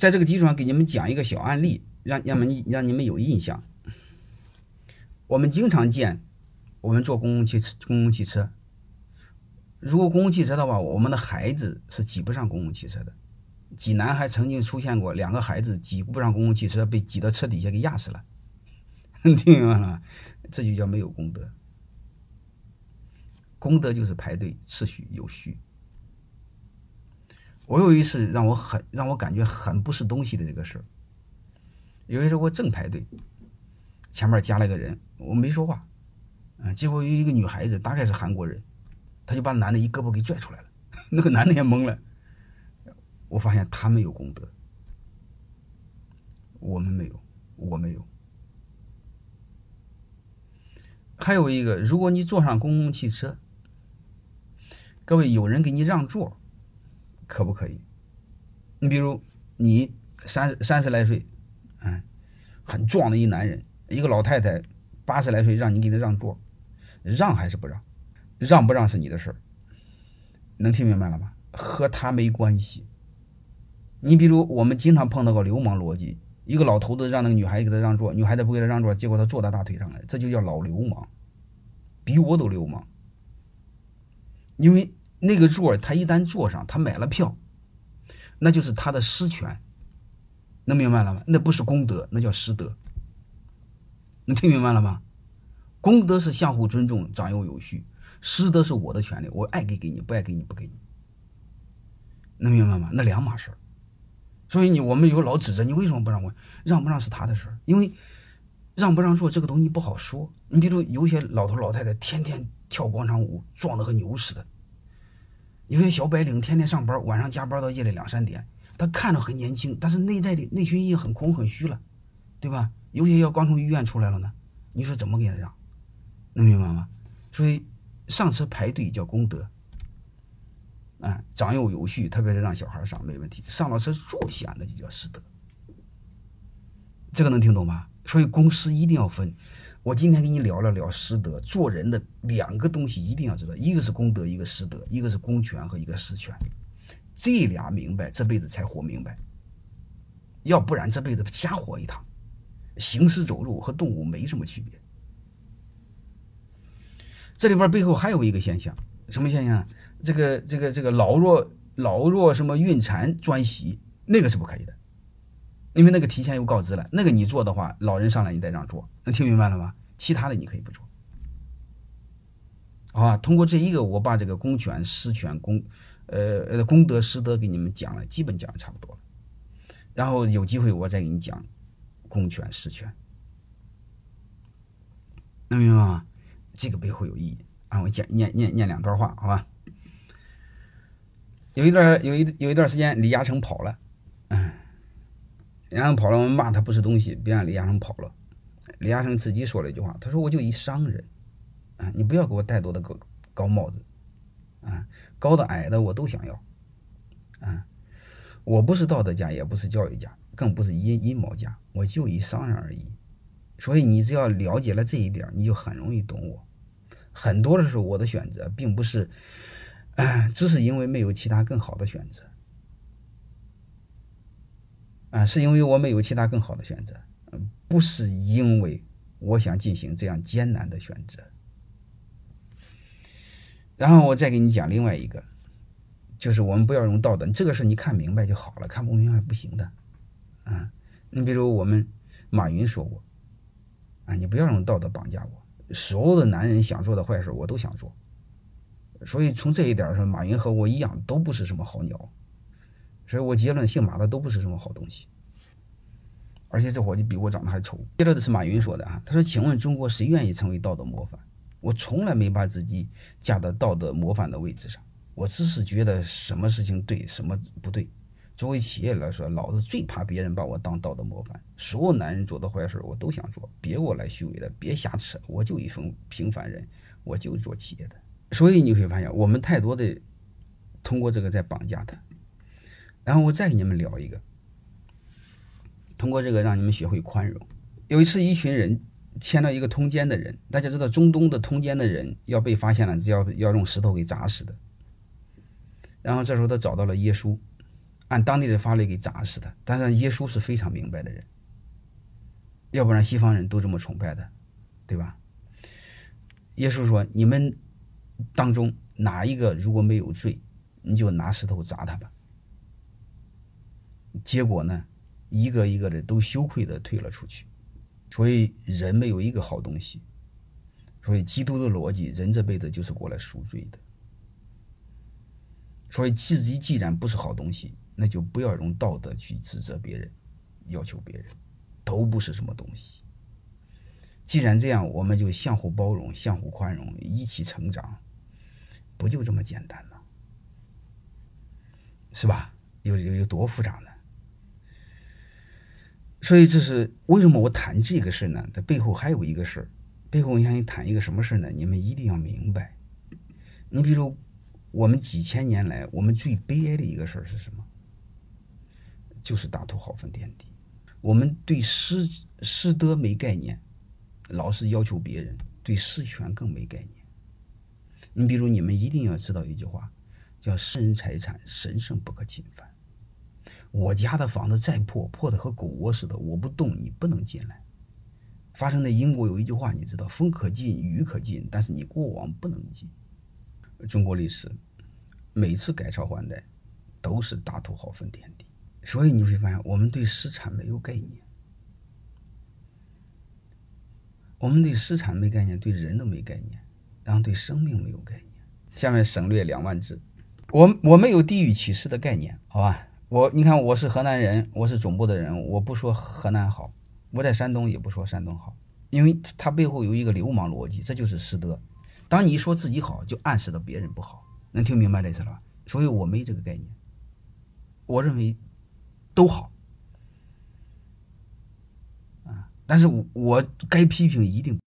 在这个基础上给你们讲一个小案例，让让们让你们有印象。我们经常见，我们坐公共汽车，公共汽车，如果公共汽车的话，我们的孩子是挤不上公共汽车的。济南还曾经出现过两个孩子挤不上公共汽车，被挤到车底下给压死了。听明白了？这就叫没有功德。功德就是排队次序有序。我有一次让我很让我感觉很不是东西的这个事儿。有一次我正排队，前面加了个人，我没说话，嗯，结果有一个女孩子，大概是韩国人，她就把男的一胳膊给拽出来了，那个男的也懵了。我发现他没有功德，我们没有，我没有。还有一个，如果你坐上公共汽车，各位有人给你让座。可不可以？你比如你三三十来岁，嗯，很壮的一男人，一个老太太八十来岁，让你给他让座，让还是不让？让不让是你的事儿，能听明白了吗？和他没关系。你比如我们经常碰到个流氓逻辑，一个老头子让那个女孩给他让座，女孩子不给他让座，结果他坐他大腿上了，这就叫老流氓，比我都流氓，因为。那个座他一旦坐上，他买了票，那就是他的私权，能明白了吗？那不是功德，那叫失德。能听明白了吗？功德是相互尊重、长幼有序，失德是我的权利，我爱给给你，不爱给你不给你，能明白吗？那两码事儿。所以你我们有老指责你为什么不让我让不让是他的事儿，因为让不让座这个东西不好说。你比如有些老头老太太天天跳广场舞，壮得和牛似的。有些小白领天天上班，晚上加班到夜里两三点，他看着很年轻，但是内在的内心已经很空很虚了，对吧？有些要刚从医院出来了呢，你说怎么给他让？能明白吗？所以上车排队叫功德，啊，长幼有序，特别是让小孩上没问题，上了车坐下那就叫师德，这个能听懂吗？所以公司一定要分。我今天跟你聊了聊师德，做人的两个东西一定要知道，一个是功德，一个师德，一个是公权和一个私权，这俩明白，这辈子才活明白，要不然这辈子瞎活一趟，行尸走肉和动物没什么区别。这里边背后还有一个现象，什么现象？这个这个这个老弱老弱什么孕产专席，那个是不可以的。因为那个提前又告知了，那个你做的话，老人上来你再让座，能听明白了吗？其他的你可以不做，啊？通过这一个，我把这个公权、私权、公，呃呃公德、私德给你们讲了，基本讲的差不多了。然后有机会我再给你讲公权、私权，能明白吗？这个背后有意义啊！我讲念念念两段话，好吧？有一段有一有一段时间，李嘉诚跑了，然后跑了，我们骂他不是东西，别让李嘉诚跑了。李嘉诚自己说了一句话，他说：“我就一商人，啊，你不要给我太多的高高帽子，啊，高的矮的我都想要，啊，我不是道德家，也不是教育家，更不是阴阴谋家，我就一商人而已。所以你只要了解了这一点，你就很容易懂我。很多的时候，我的选择并不是，只是因为没有其他更好的选择。”啊，是因为我没有其他更好的选择，不是因为我想进行这样艰难的选择。然后我再给你讲另外一个，就是我们不要用道德，这个事你看明白就好了，看不明白不行的。啊，你比如我们马云说过，啊，你不要用道德绑架我，所有的男人想做的坏事我都想做，所以从这一点上，马云和我一样，都不是什么好鸟。所以我结论，姓马的都不是什么好东西，而且这伙计比我长得还丑。接着的是马云说的啊，他说：“请问中国谁愿意成为道德模范？我从来没把自己架到道德模范的位置上，我只是觉得什么事情对，什么不对。作为企业来说，老子最怕别人把我当道德模范。所有男人做的坏事我都想做，别给我来虚伪的，别瞎扯。我就一份平凡人，我就做企业的。所以你会发现，我们太多的通过这个在绑架他。”然后我再给你们聊一个，通过这个让你们学会宽容。有一次，一群人牵到一个通奸的人，大家知道中东的通奸的人要被发现了，是要要用石头给砸死的。然后这时候他找到了耶稣，按当地的法律给砸死的。但是耶稣是非常明白的人，要不然西方人都这么崇拜的，对吧？耶稣说：“你们当中哪一个如果没有罪，你就拿石头砸他吧。”结果呢，一个一个的都羞愧的退了出去。所以人没有一个好东西。所以基督的逻辑，人这辈子就是过来赎罪的。所以自己既然不是好东西，那就不要用道德去指责别人，要求别人，都不是什么东西。既然这样，我们就相互包容、相互宽容，一起成长，不就这么简单吗？是吧？有有有多复杂呢？所以这是为什么我谈这个事呢？它背后还有一个事儿，背后我想你谈一个什么事呢？你们一定要明白。你比如我们几千年来，我们最悲哀的一个事儿是什么？就是大图好分天地。我们对师师德没概念，老是要求别人，对师权更没概念。你比如你们一定要知道一句话，叫“私人财产神圣不可侵犯”。我家的房子再破，破的和狗窝似的，我不动，你不能进来。发生在英国有一句话，你知道，风可进，雨可进，但是你过往不能进。中国历史每次改朝换代，都是大土豪分田地，所以你会发现，我们对私产没有概念，我们对私产没概念，对人都没概念，然后对生命没有概念。下面省略两万字，我我没有地域歧视的概念，好吧？我你看，我是河南人，我是总部的人，我不说河南好，我在山东也不说山东好，因为他背后有一个流氓逻辑，这就是师德。当你说自己好，就暗示了别人不好，能听明白这意思了？所以我没这个概念，我认为都好啊，但是我该批评一定。